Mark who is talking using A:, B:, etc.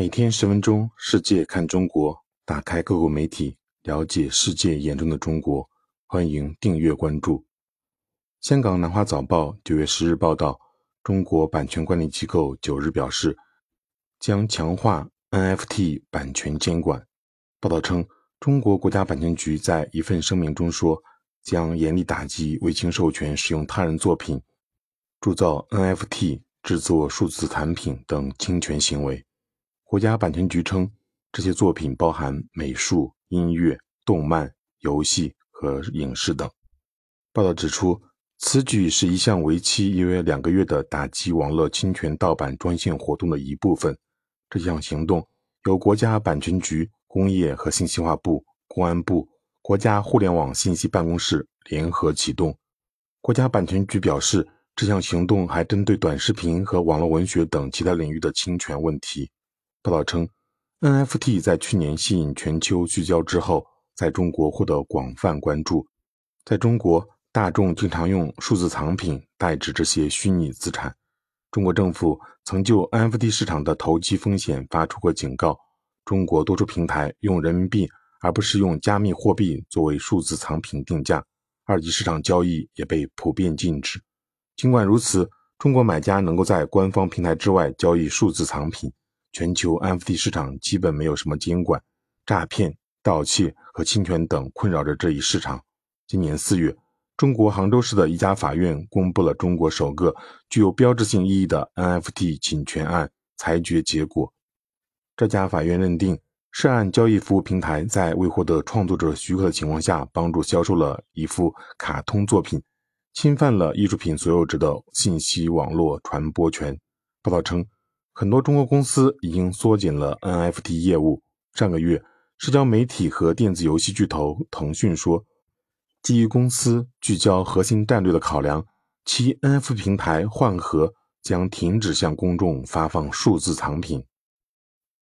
A: 每天十分钟，世界看中国，打开各国媒体，了解世界眼中的中国。欢迎订阅关注。香港南华早报九月十日报道，中国版权管理机构九日表示，将强化 NFT 版权监管。报道称，中国国家版权局在一份声明中说，将严厉打击未经授权使用他人作品铸造 NFT、制作数字产品等侵权行为。国家版权局称，这些作品包含美术、音乐、动漫、游戏和影视等。报道指出，此举是一项为期约两个月的打击网络侵权盗版专项活动的一部分。这项行动由国家版权局、工业和信息化部、公安部、国家互联网信息办公室联合启动。国家版权局表示，这项行动还针对短视频和网络文学等其他领域的侵权问题。报道称，NFT 在去年吸引全球聚焦之后，在中国获得广泛关注。在中国，大众经常用数字藏品代指这些虚拟资产。中国政府曾就 NFT 市场的投机风险发出过警告。中国多数平台用人民币而不是用加密货币作为数字藏品定价，二级市场交易也被普遍禁止。尽管如此，中国买家能够在官方平台之外交易数字藏品。全球 NFT 市场基本没有什么监管，诈骗、盗窃和侵权等困扰着这一市场。今年四月，中国杭州市的一家法院公布了中国首个具有标志性意义的 NFT 侵权案裁决结果。这家法院认定，涉案交易服务平台在未获得创作者许可的情况下，帮助销售了一幅卡通作品，侵犯了艺术品所有者的信息网络传播权。报道称。很多中国公司已经缩减了 NFT 业务。上个月，社交媒体和电子游戏巨头腾讯说，基于公司聚焦核心战略的考量，其 NFT 平台换核将停止向公众发放数字藏品。